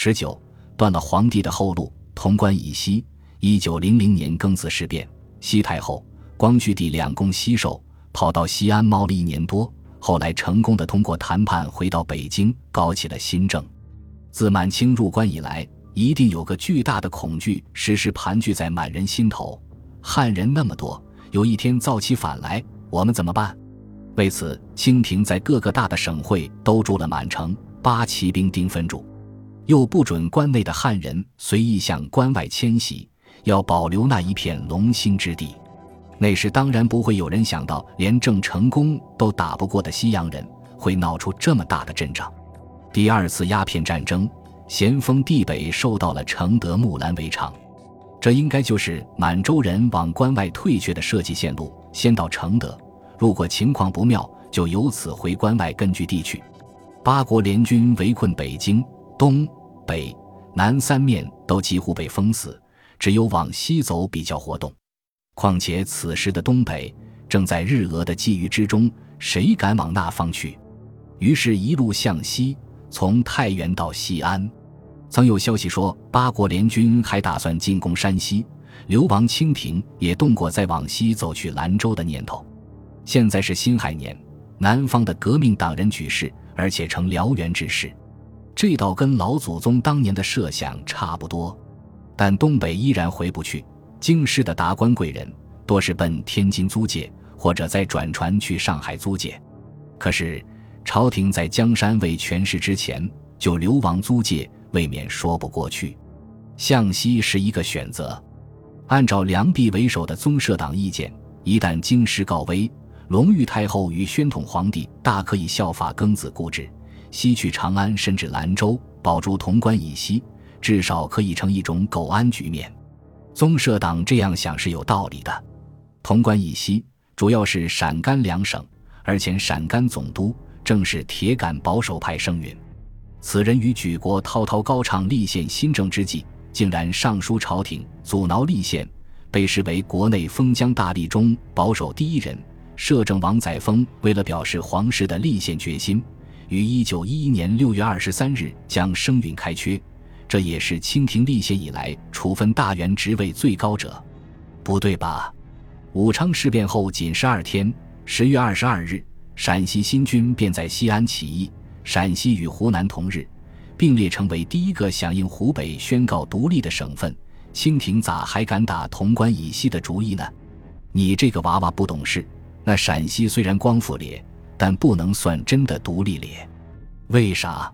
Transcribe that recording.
十九，断了皇帝的后路。潼关以西，一九零零年庚子事变，西太后、光绪帝两宫西狩，跑到西安猫了一年多，后来成功的通过谈判回到北京，搞起了新政。自满清入关以来，一定有个巨大的恐惧时时盘踞在满人心头：汉人那么多，有一天造起反来，我们怎么办？为此，清廷在各个大的省会都筑了满城，八旗兵丁分驻。又不准关内的汉人随意向关外迁徙，要保留那一片龙兴之地。那时当然不会有人想到，连郑成功都打不过的西洋人会闹出这么大的阵仗。第二次鸦片战争，咸丰帝北受到了承德、木兰围场，这应该就是满洲人往关外退却的设计线路。先到承德，如果情况不妙，就由此回关外根据地去。八国联军围困北京东。北、南三面都几乎被封死，只有往西走比较活动。况且此时的东北正在日俄的觊觎之中，谁敢往那方去？于是，一路向西，从太原到西安。曾有消息说，八国联军还打算进攻山西。流亡清廷也动过再往西走去兰州的念头。现在是辛亥年，南方的革命党人举事，而且成燎原之势。这倒跟老祖宗当年的设想差不多，但东北依然回不去。京师的达官贵人多是奔天津租界，或者再转船去上海租界。可是朝廷在江山未权势之前就流亡租界，未免说不过去。向西是一个选择。按照梁弼为首的宗社党意见，一旦京师告危，隆裕太后与宣统皇帝大可以效法庚子固执。西去长安，甚至兰州，保住潼关以西，至少可以成一种苟安局面。宗社党这样想是有道理的。潼关以西主要是陕甘两省，而且陕甘总督正是铁杆保守派盛允。此人与举国滔滔高唱立宪新政之际，竟然上书朝廷阻挠立宪，被视为国内封疆大吏中保守第一人。摄政王载沣为了表示皇室的立宪决心。于一九一一年六月二十三日将声允开缺，这也是清廷立宪以来处分大员职位最高者。不对吧？武昌事变后仅十二天，十月二十二日，陕西新军便在西安起义，陕西与湖南同日并列成为第一个响应湖北宣告独立的省份。清廷咋还敢打潼关以西的主意呢？你这个娃娃不懂事。那陕西虽然光复咧。但不能算真的独立列，为啥？